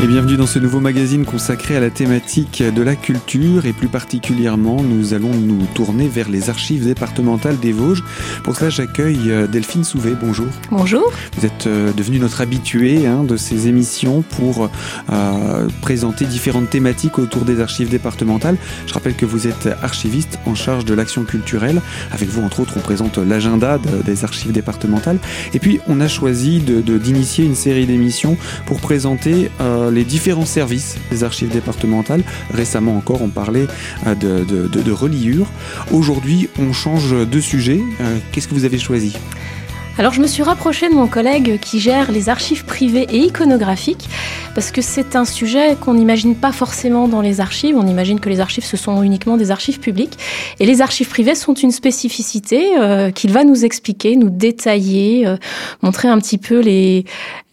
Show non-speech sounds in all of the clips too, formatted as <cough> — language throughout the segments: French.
Et bienvenue dans ce nouveau magazine consacré à la thématique de la culture et plus particulièrement nous allons nous tourner vers les archives départementales des Vosges. Pour cela j'accueille euh, Delphine Souvet, bonjour. Bonjour. Vous êtes euh, devenue notre habituée hein, de ces émissions pour euh, présenter différentes thématiques autour des archives départementales. Je rappelle que vous êtes archiviste en charge de l'action culturelle. Avec vous entre autres on présente l'agenda des archives départementales. Et puis on a choisi d'initier de, une série d'émissions pour présenter les différents services des archives départementales. Récemment encore, on parlait euh, de reliure. Aujourd'hui, on change de sujet. Euh, qu'est-ce que vous avez choisi? Alors je me suis rapprochée de mon collègue qui gère les archives privées et iconographiques parce que c'est un sujet qu'on n'imagine pas forcément dans les archives. On imagine que les archives ce sont uniquement des archives publiques et les archives privées sont une spécificité euh, qu'il va nous expliquer, nous détailler, euh, montrer un petit peu les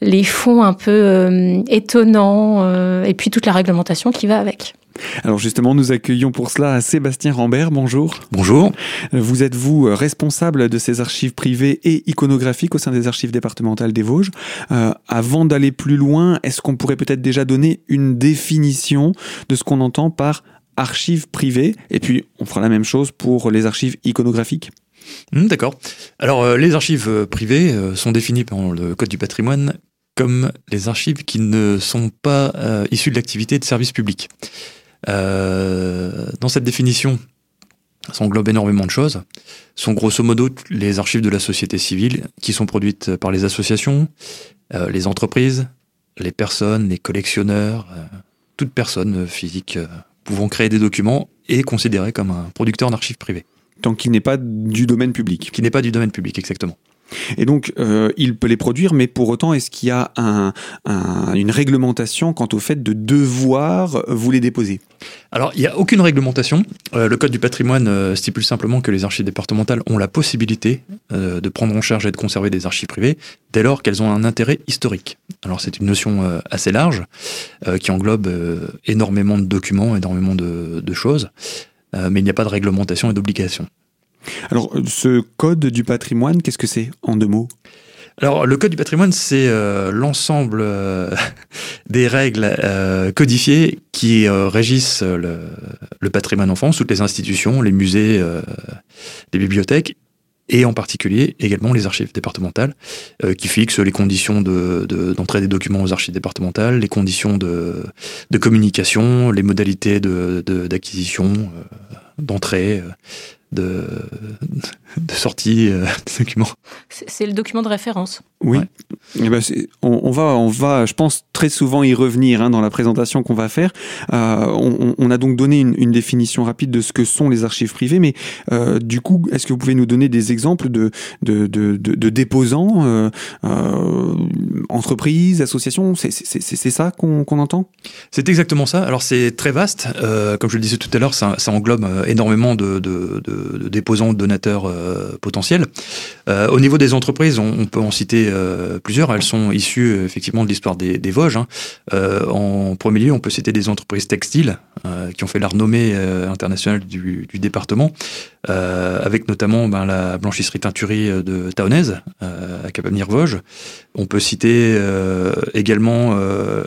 les fonds un peu euh, étonnants et puis toute la réglementation qui va avec. Alors justement, nous accueillons pour cela Sébastien Rambert. Bonjour. Bonjour. Vous êtes vous responsable de ces archives privées et iconographiques au sein des archives départementales des Vosges? Euh, avant d'aller plus loin, est-ce qu'on pourrait peut-être déjà donner une définition de ce qu'on entend par archives privées? Et puis, on fera la même chose pour les archives iconographiques. Hmm, d'accord. Alors, euh, les archives euh, privées sont définies par le Code du patrimoine comme les archives qui ne sont pas issues de l'activité de service public. Euh, dans cette définition, ça englobe énormément de choses. Ce sont grosso modo les archives de la société civile qui sont produites par les associations, euh, les entreprises, les personnes, les collectionneurs, euh, toute personne physique pouvant créer des documents et considérée comme un producteur d'archives privées. Tant qu'il n'est pas du domaine public. Qui n'est pas du domaine public, exactement. Et donc, euh, il peut les produire, mais pour autant, est-ce qu'il y a un, une réglementation quant au fait de devoir vous les déposer? Alors, il n'y a aucune réglementation. Euh, le Code du patrimoine euh, stipule simplement que les archives départementales ont la possibilité de prendre en charge et de conserver des archives privées dès lors qu'elles ont un intérêt historique. Alors, c'est une notion assez large qui englobe énormément de documents, énormément de choses, mais il n'y a pas de réglementation et d'obligation. Alors, ce code du patrimoine, qu'est-ce que c'est en deux mots? Alors, le code du patrimoine, c'est euh, l'ensemble euh, <laughs> des règles euh, codifiées qui régissent le, patrimoine en France, toutes les institutions, les musées, les bibliothèques, et en particulier également les archives départementales, qui fixent les conditions d'entrée de, des documents aux archives départementales, les conditions de communication, les modalités d'acquisition, d'entrée, de, de sortie euh, des documents. C'est le document de référence. Oui. Eh ben on, va, on va, je pense, très souvent y revenir hein, dans la présentation qu'on va faire. Euh, on, a donc donné une, définition rapide de ce que sont les archives privées, mais euh, du coup, est-ce que vous pouvez nous donner des exemples de, de, de, de, déposants, entreprises, associations? C'est ça qu'on entend? C'est exactement ça. Alors c'est très vaste. comme je le disais tout à l'heure, ça, ça, englobe énormément de, de, de déposants, donateurs euh, potentiels. Euh, au niveau des entreprises, on, peut en citer euh, plusieurs. Elles sont issues effectivement de l'histoire des, Vosges. Hein. en premier lieu, on peut citer des entreprises textiles qui ont fait la renommée internationale du, département, avec notamment ben, la blanchisserie-teinturie de Taonnaise à Capavenir-Vosges. On peut citer également...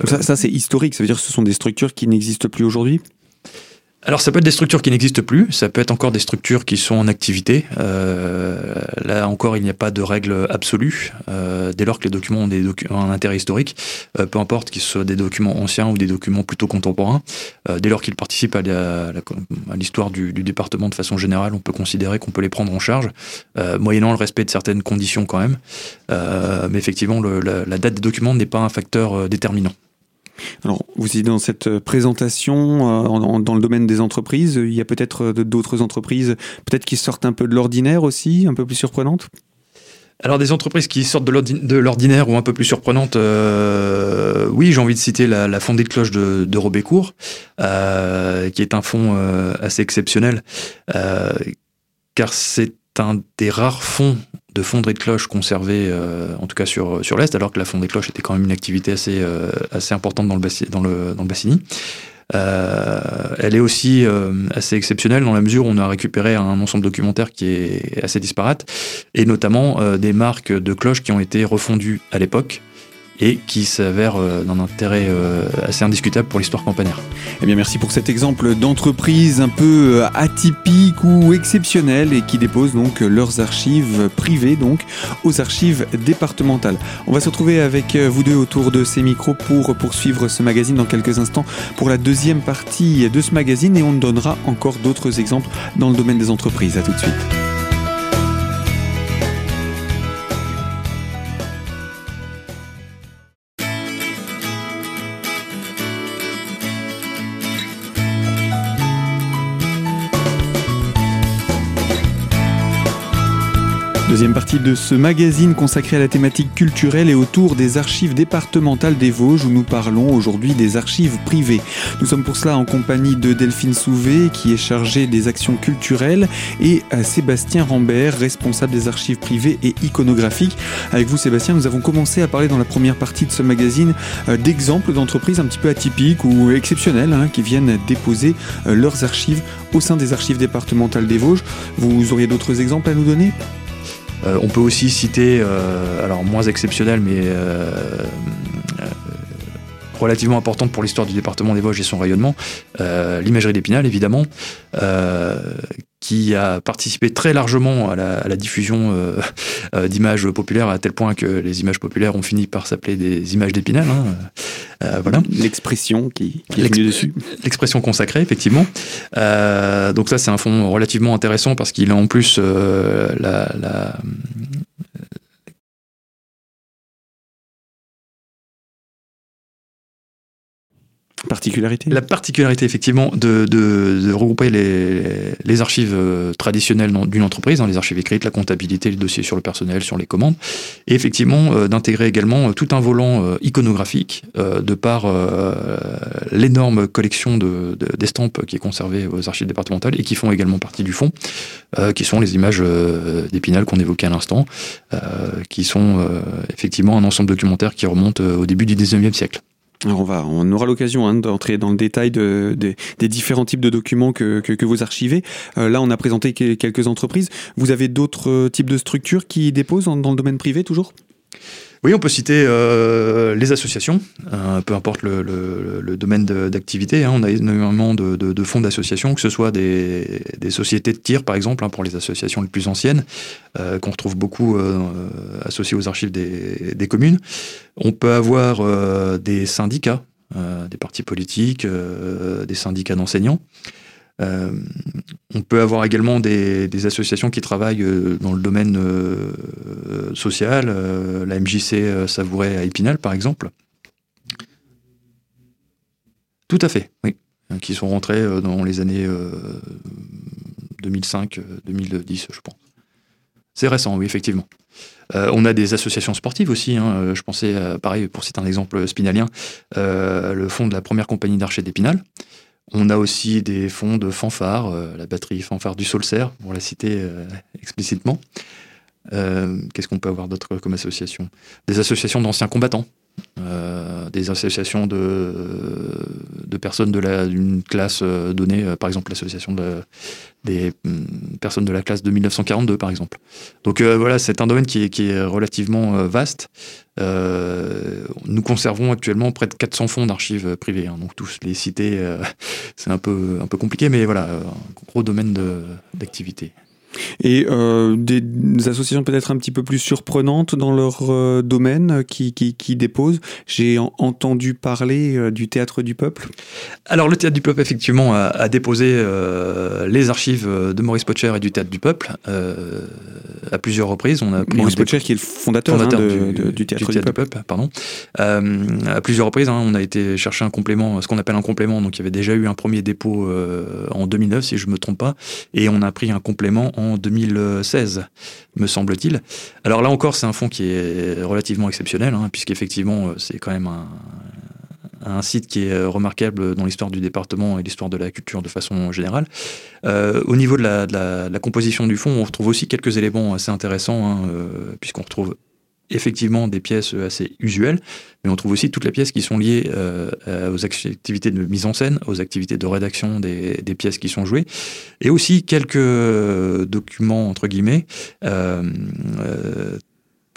ça c'est historique, ça veut dire que ce sont des structures qui n'existent plus aujourd'hui? Alors ça peut être des structures qui n'existent plus, ça peut être encore des structures qui sont en activité. Euh, là encore, il n'y a pas de règle absolue. Euh, dès lors que les documents ont, un intérêt historique, euh, peu importe qu'ils soient des documents anciens ou des documents plutôt contemporains, dès lors qu'ils participent à l'histoire du, département de façon générale, on peut considérer qu'on peut les prendre en charge, moyennant le respect de certaines conditions quand même. mais effectivement, la date des documents n'est pas un facteur déterminant. Alors, vous êtes dans cette présentation euh, dans le domaine des entreprises. Il y a peut-être euh, d'autres entreprises, peut-être qui sortent un peu de l'ordinaire aussi, un peu plus surprenantes? Alors des entreprises qui sortent de l'ordinaire ou un peu plus surprenantes, euh, oui, j'ai envie de citer la, fondée de cloche de, de Robécourt, qui est un fonds assez exceptionnel, car c'est un des rares fonds de fonderie de cloches conservés, euh, en tout cas sur, sur l'Est, alors que la fonderie de cloches était quand même une activité assez, euh, assez importante dans le, dans le, dans le Bassini. Euh, elle est aussi assez exceptionnelle dans la mesure où on a récupéré un ensemble documentaire qui est assez disparate, et notamment des marques de cloches qui ont été refondues à l'époque et qui s'avère d'un intérêt assez indiscutable pour l'histoire campanaire. Eh bien, merci pour cet exemple d'entreprise un peu atypique ou exceptionnelle et qui dépose donc leurs archives privées donc aux archives départementales. On va se retrouver avec vous deux autour de ces micros pour poursuivre ce magazine dans quelques instants pour la deuxième partie de ce magazine et on donnera encore d'autres exemples dans le domaine des entreprises. À tout de suite. Deuxième partie de ce magazine consacré à la thématique culturelle et autour des archives départementales des Vosges où nous parlons aujourd'hui des archives privées. Nous sommes pour cela en compagnie de Delphine Souvé qui est chargée des actions culturelles et Sébastien Rambert, responsable des archives privées et iconographiques. Avec vous Sébastien, nous avons commencé à parler dans la première partie de ce magazine euh, d'exemples d'entreprises un petit peu atypiques ou exceptionnelles hein, qui viennent déposer euh, leurs archives au sein des archives départementales des Vosges. Vous auriez d'autres exemples à nous donner? On peut aussi citer, euh, alors moins exceptionnel, mais euh, relativement importante pour l'histoire du département des Vosges et son rayonnement, l'imagerie d'Épinal évidemment, qui a participé très largement à la, diffusion d'images populaires à tel point que les images populaires ont fini par s'appeler des images d'Épinal. Hein. Euh, voilà. L'expression qui, est dessus. L'expression consacrée, effectivement. Euh, donc ça, c'est un fond relativement intéressant parce qu'il a en plus euh, la, La particularité, effectivement, de, de, regrouper les, les, archives euh, traditionnelles d'une entreprise, hein, les archives écrites, la comptabilité, les dossiers sur le personnel, sur les commandes, et effectivement euh, d'intégrer également euh, tout un volant iconographique de par l'énorme collection d'estampes qui est conservée aux archives départementales et qui font également partie du fond, qui sont les images d'Épinal qu'on évoquait à l'instant, qui sont effectivement un ensemble documentaire qui remonte au début du 19e siècle. Alors on, va, on aura l'occasion hein, d'entrer dans le détail de, des différents types de documents que, que, vous archivez. Euh, là, on a présenté quelques entreprises. Vous avez d'autres euh, types de structures qui déposent dans le domaine privé toujours? Oui, on peut citer euh, les associations, euh, peu importe le, domaine d'activité. Hein. on a énormément de, fonds d'associations, que ce soit des, sociétés de tir, par exemple, hein, pour les associations les plus anciennes, euh, qu'on retrouve beaucoup associées aux archives des, communes. On peut avoir des syndicats, des partis politiques, des syndicats d'enseignants. Euh, on peut avoir également des, associations qui travaillent euh, dans le domaine euh, social, la MJC Savouret à Épinal par exemple. Tout à fait, oui. Qui sont rentrés dans les années 2005-2010, je pense. C'est récent, oui, effectivement. on a des associations sportives aussi. Hein. Je pensais, pareil, pour citer un exemple spinalien, le fonds de la première compagnie d'archers d'Épinal, on a aussi des fonds de fanfare, euh, la batterie fanfare du Solcer, pour la citer euh, explicitement. Euh, qu'est-ce qu'on peut avoir d'autre comme association? Des associations d'anciens combattants, des associations de, de personnes d'une classe donnée, par exemple l'association des mm, personnes de la classe de 1942, par exemple. Donc voilà, c'est un domaine qui est relativement vaste. Euh, nous conservons actuellement près de 400 fonds d'archives privées, hein, donc tous les euh, <laughs> c'est un peu, un peu compliqué, mais voilà, un gros domaine d'activité. Et euh, des, associations peut-être un petit peu plus surprenantes dans leur euh, domaine qui, qui, déposent. J'ai entendu parler euh, du Théâtre du Peuple. Alors le Théâtre du Peuple, effectivement, a, déposé les archives de Maurice Potcher et du Théâtre du Peuple à plusieurs reprises. On a Maurice Potcher qui est le fondateur, hein, du, Théâtre, du, Peuple. pardon. à plusieurs reprises, hein, on a été chercher un complément, ce qu'on appelle un complément. Donc il y avait déjà eu un premier dépôt en 2009, si je ne me trompe pas, et on a pris un complément en 2016, me semble-t-il. Alors là encore, c'est un fonds qui est relativement exceptionnel, hein, puisqu'effectivement, c'est quand même un, site qui est remarquable dans l'histoire du département et l'histoire de la culture de façon générale. Euh, au niveau de la, composition du fonds, on retrouve aussi quelques éléments assez intéressants, hein, euh, puisqu'on retrouve effectivement des pièces assez usuelles, mais on trouve aussi toutes les pièces qui sont liées euh, aux activités de mise en scène, aux activités de rédaction des, pièces qui sont jouées, et aussi quelques documents, entre guillemets, euh, euh,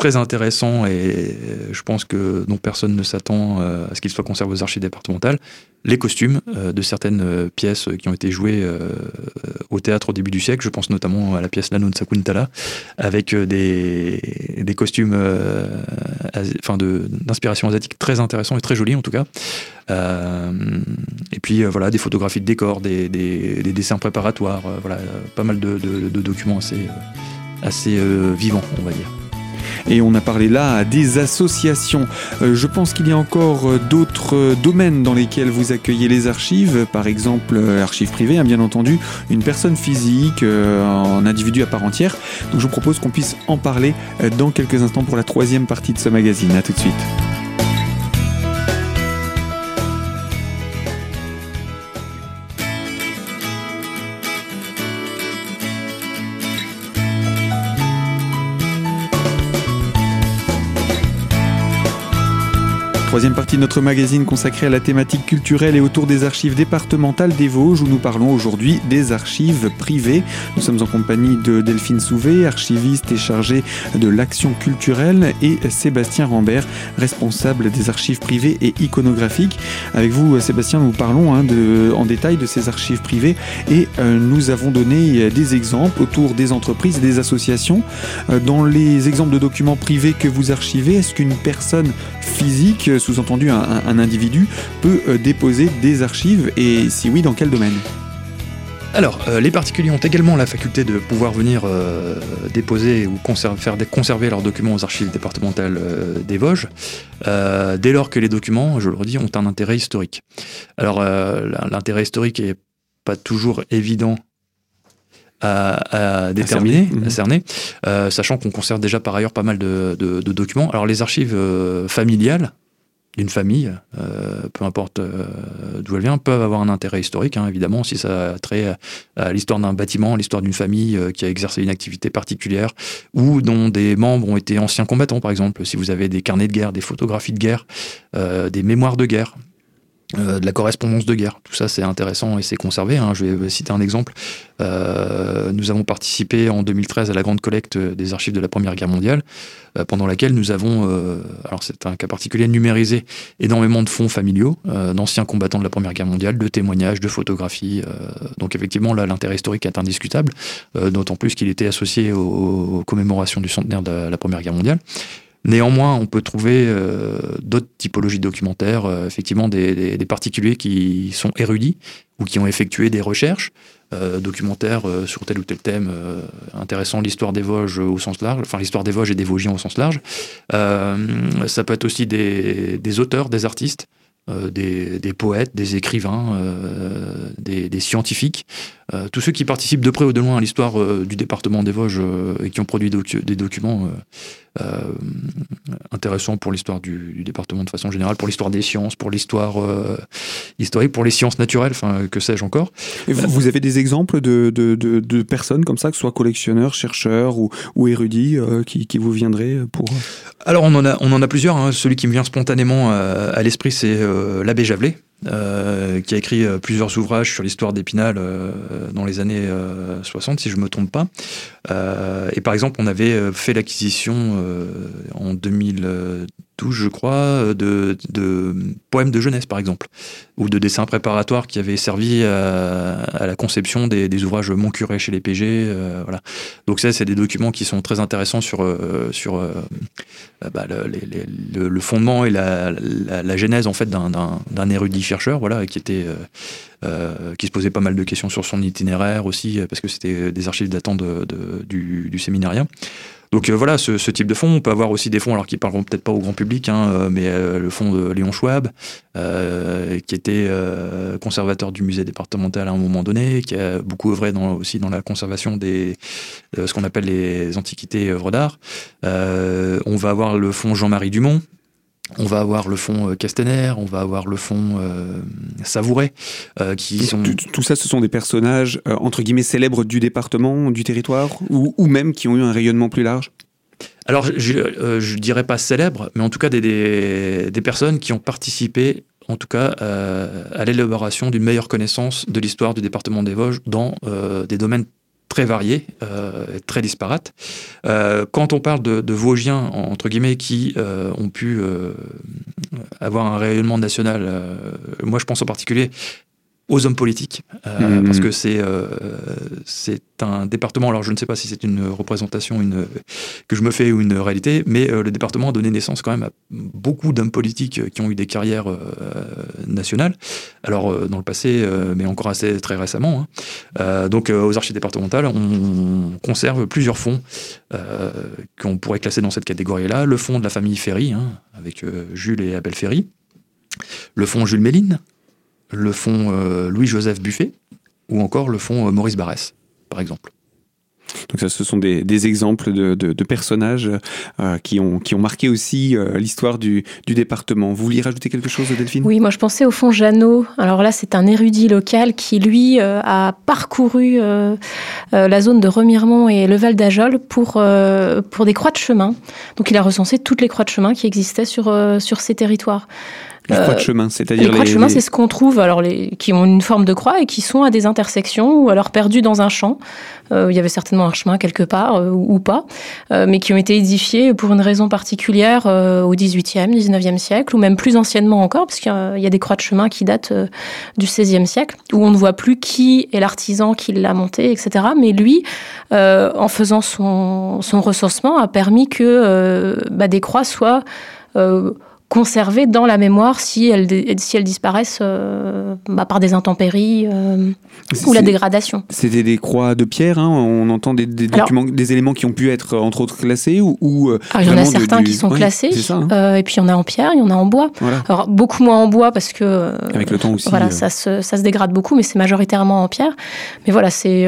très intéressant et je pense que dont personne ne s'attend à ce qu'il soit conservé aux archives départementales, les costumes de certaines pièces qui ont été jouées au théâtre au début du siècle. Je pense notamment à la pièce L'Anno de Sakuntala, avec des, des costumes enfin d'inspiration asiatique très intéressants et très jolis en tout cas. et puis voilà, des photographies de décors, des, des, dessins préparatoires, voilà, pas mal de, de documents assez, assez vivants, on va dire. Et on a parlé là des associations. Euh, je pense qu'il y a encore euh, d'autres euh, domaines dans lesquels vous accueillez les archives, par exemple archives privées, hein, bien entendu, une personne physique, un individu à part entière. Donc je vous propose qu'on puisse en parler dans quelques instants pour la troisième partie de ce magazine. A tout de suite. Troisième partie de notre magazine consacrée à la thématique culturelle et autour des archives départementales des Vosges où nous parlons aujourd'hui des archives privées. Nous sommes en compagnie de Delphine Souvé, archiviste et chargée de l'action culturelle et Sébastien Rambert, responsable des archives privées et iconographiques. Avec vous, Sébastien, nous parlons hein, en détail de ces archives privées et euh, nous avons donné des exemples autour des entreprises et des associations. Euh, dans les exemples de documents privés que vous archivez, est-ce qu'une personne physique sous-entendu un, individu, peut euh, déposer des archives et si oui, dans quel domaine? Alors, euh, les particuliers ont également la faculté de pouvoir venir euh, déposer ou faire conserver leurs documents aux archives départementales des Vosges, dès lors que les documents, je le redis, ont un intérêt historique. Alors, l'intérêt historique est pas toujours évident à, déterminer, à cerner, mhm. sachant qu'on conserve déjà par ailleurs pas mal de, documents. Alors les archives familiales, d'une famille, euh, peu importe euh, d'où elle vient, peuvent avoir un intérêt historique, hein, évidemment, si ça a trait à, l'histoire d'un bâtiment, l'histoire d'une famille euh, qui a exercé une activité particulière, ou dont des membres ont été anciens combattants, par exemple, si vous avez des carnets de guerre, des photographies de guerre, des mémoires de guerre, euh, de la correspondance de guerre. Tout ça, c'est intéressant et c'est conservé. Hein. Je vais citer un exemple. Euh, nous avons participé en 2013 à la grande collecte des archives de la Première Guerre mondiale, euh, pendant laquelle nous avons, alors c'est un cas particulier, numérisé énormément de fonds familiaux d'anciens combattants de la Première Guerre mondiale, de témoignages, de photographies. donc effectivement, là, l'intérêt historique est indiscutable, d'autant plus qu'il était associé aux commémorations du centenaire de la Première Guerre mondiale. Néanmoins, on peut trouver euh, d'autres typologies documentaires, euh, effectivement des, particuliers qui sont érudits ou qui ont effectué des recherches euh, documentaires sur tel ou tel thème intéressant, l'histoire des Vosges au sens large, enfin l'histoire des Vosges et des Vosgiens au sens large. ça peut être aussi des auteurs, des artistes euh, des, poètes, des écrivains, euh, des, scientifiques, euh, tous ceux qui participent de près ou de loin à l'histoire du département des Vosges et qui ont produit des documents intéressants pour l'histoire du, département de façon générale, pour l'histoire des sciences, pour l'histoire historique, pour les sciences naturelles, enfin que sais-je encore. vous, avez des exemples de, personnes comme ça, que ce soit collectionneurs, chercheurs ou, érudits, qui, vous viendraient pour... Alors on en a, on en a plusieurs. Hein. Celui qui me vient spontanément à l'esprit, c'est l'abbé Javelet, euh, qui a écrit euh, plusieurs ouvrages sur l'histoire d'Épinal dans les années 60, si je ne me trompe pas. et par exemple, on avait fait l'acquisition en 2012, je crois, de, poèmes de jeunesse, par exemple, ou de dessins préparatoires qui avaient servi à, la conception des, ouvrages Mon curé chez les PG. voilà. Donc ça, c'est des documents qui sont très intéressants sur, sur bah, le, fondement et la, la, genèse en fait d'un érudit chercheur, voilà, qui était euh, euh, qui se posait pas mal de questions sur son itinéraire aussi, parce que c'était des archives datant de, du, du séminarien. Donc euh, voilà, ce, type de fonds. On peut avoir aussi des fonds, alors qui parleront peut-être pas au grand public, hein, mais le fonds de Léon Schwab, qui était conservateur du musée départemental à un moment donné, qui a beaucoup œuvré aussi dans la conservation des ce qu'on appelle les antiquités œuvres d'art. on va avoir le fonds Jean-Marie Dumont, on va avoir le fond euh, Castaner, on va avoir le fond euh, Savouret, euh, qui sont... Tout, ça, ce sont des personnages, entre guillemets, célèbres du département, du territoire, ou, même qui ont eu un rayonnement plus large? Alors, je ne dirais pas célèbres, mais en tout cas des, des, personnes qui ont participé, en tout cas, à l'élaboration d'une meilleure connaissance de l'histoire du département des Vosges dans des domaines très variés, très disparates. quand on parle de, de Vosgiens, entre guillemets, qui ont pu avoir un rayonnement national, moi je pense en particulier aux hommes politiques, euh, mmh. parce que c'est euh, c'est un département, alors je ne sais pas si c'est une représentation une, que je me fais ou une réalité, mais euh, le département a donné naissance quand même à beaucoup d'hommes politiques qui ont eu des carrières nationales, alors dans le passé, mais encore assez très récemment. Hein. donc aux archives départementales, on conserve plusieurs fonds qu'on pourrait classer dans cette catégorie-là. Le fonds de la famille Ferry, hein, avec Jules et Abel Ferry. Le fonds Jules Méline, le fonds euh, Louis-Joseph Buffet ou encore le fonds euh, Maurice Barrès, par exemple. Donc ça, ce sont des, exemples de, personnages euh, qui, ont, qui ont marqué aussi l'histoire du, département. Vous vouliez rajouter quelque chose, Delphine? Oui, moi je pensais au fond Jeannot. Alors là, c'est un érudit local qui, lui, a parcouru la zone de Remiremont et le Val d'Ajol pour, pour des croix de chemin. Donc il a recensé toutes les croix de chemin qui existaient sur, sur ces territoires. Les croix de chemin, c'est-à-dire les croix de chemin, c'est ce qu'on trouve, alors les, qui ont une forme de croix et qui sont à des intersections ou alors perdus dans un champ. Euh, il y avait certainement un chemin quelque part euh, ou pas, euh, mais qui ont été édifiés pour une raison particulière au 18e, 19e siècle ou même plus anciennement encore, parce qu'il y, a des croix de chemin qui datent du 16e siècle où on ne voit plus qui est l'artisan qui l'a monté, etc. Mais lui, en faisant son, son recensement, a permis que bah, des croix soient conservées dans la mémoire si elles, si elles disparaissent euh, bah, par des intempéries euh, ou la dégradation. C'était des croix de pierre, hein, on entend des, documents, des éléments qui ont pu être entre autres classés ou, ou euh, Il y en a certains qui sont classés, hein. et puis il y en a en pierre, il y en a en bois. Alors beaucoup moins en bois parce que avec le temps aussi, voilà, ça se, ça, se, dégrade beaucoup, mais c'est majoritairement en pierre. Mais voilà, c'est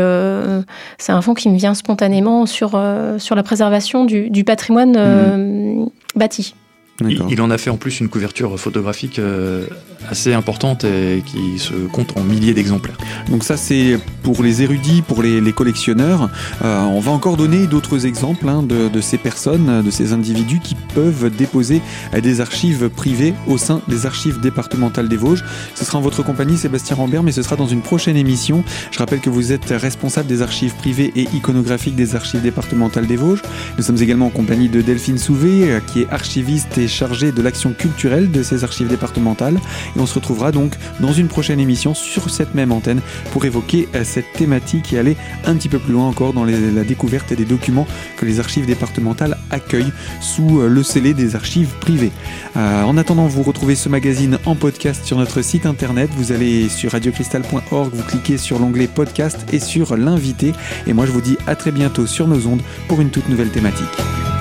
c'est un fond qui me vient spontanément sur sur la préservation du, du patrimoine mmh. bâti. Il, en a fait en plus une couverture photographique euh, assez importante et qui se compte en milliers d'exemplaires. Donc ça c'est pour les érudits, pour les, collectionneurs. Euh, on va encore donner d'autres exemples hein, de, ces personnes, de ces individus qui peuvent déposer des archives privées au sein des archives départementales des Vosges. Ce sera en votre compagnie Sébastien Rambert, mais ce sera dans une prochaine émission. Je rappelle que vous êtes responsable des archives privées et iconographiques des archives départementales des Vosges. Nous sommes également en compagnie de Delphine Souvé, euh, qui est archiviste et chargé de l'action culturelle de ces archives départementales. Et on se retrouvera donc dans une prochaine émission sur cette même antenne pour évoquer euh, cette thématique et aller un petit peu plus loin encore dans la découverte des documents que les archives départementales accueillent sous euh, le scellé des archives privées. Euh, en attendant, vous retrouvez ce magazine en podcast sur notre site internet. Vous allez sur radiocristal.org, vous cliquez sur l'onglet podcast et sur l'invité. Et moi, je vous dis à très bientôt sur nos ondes pour une toute nouvelle thématique.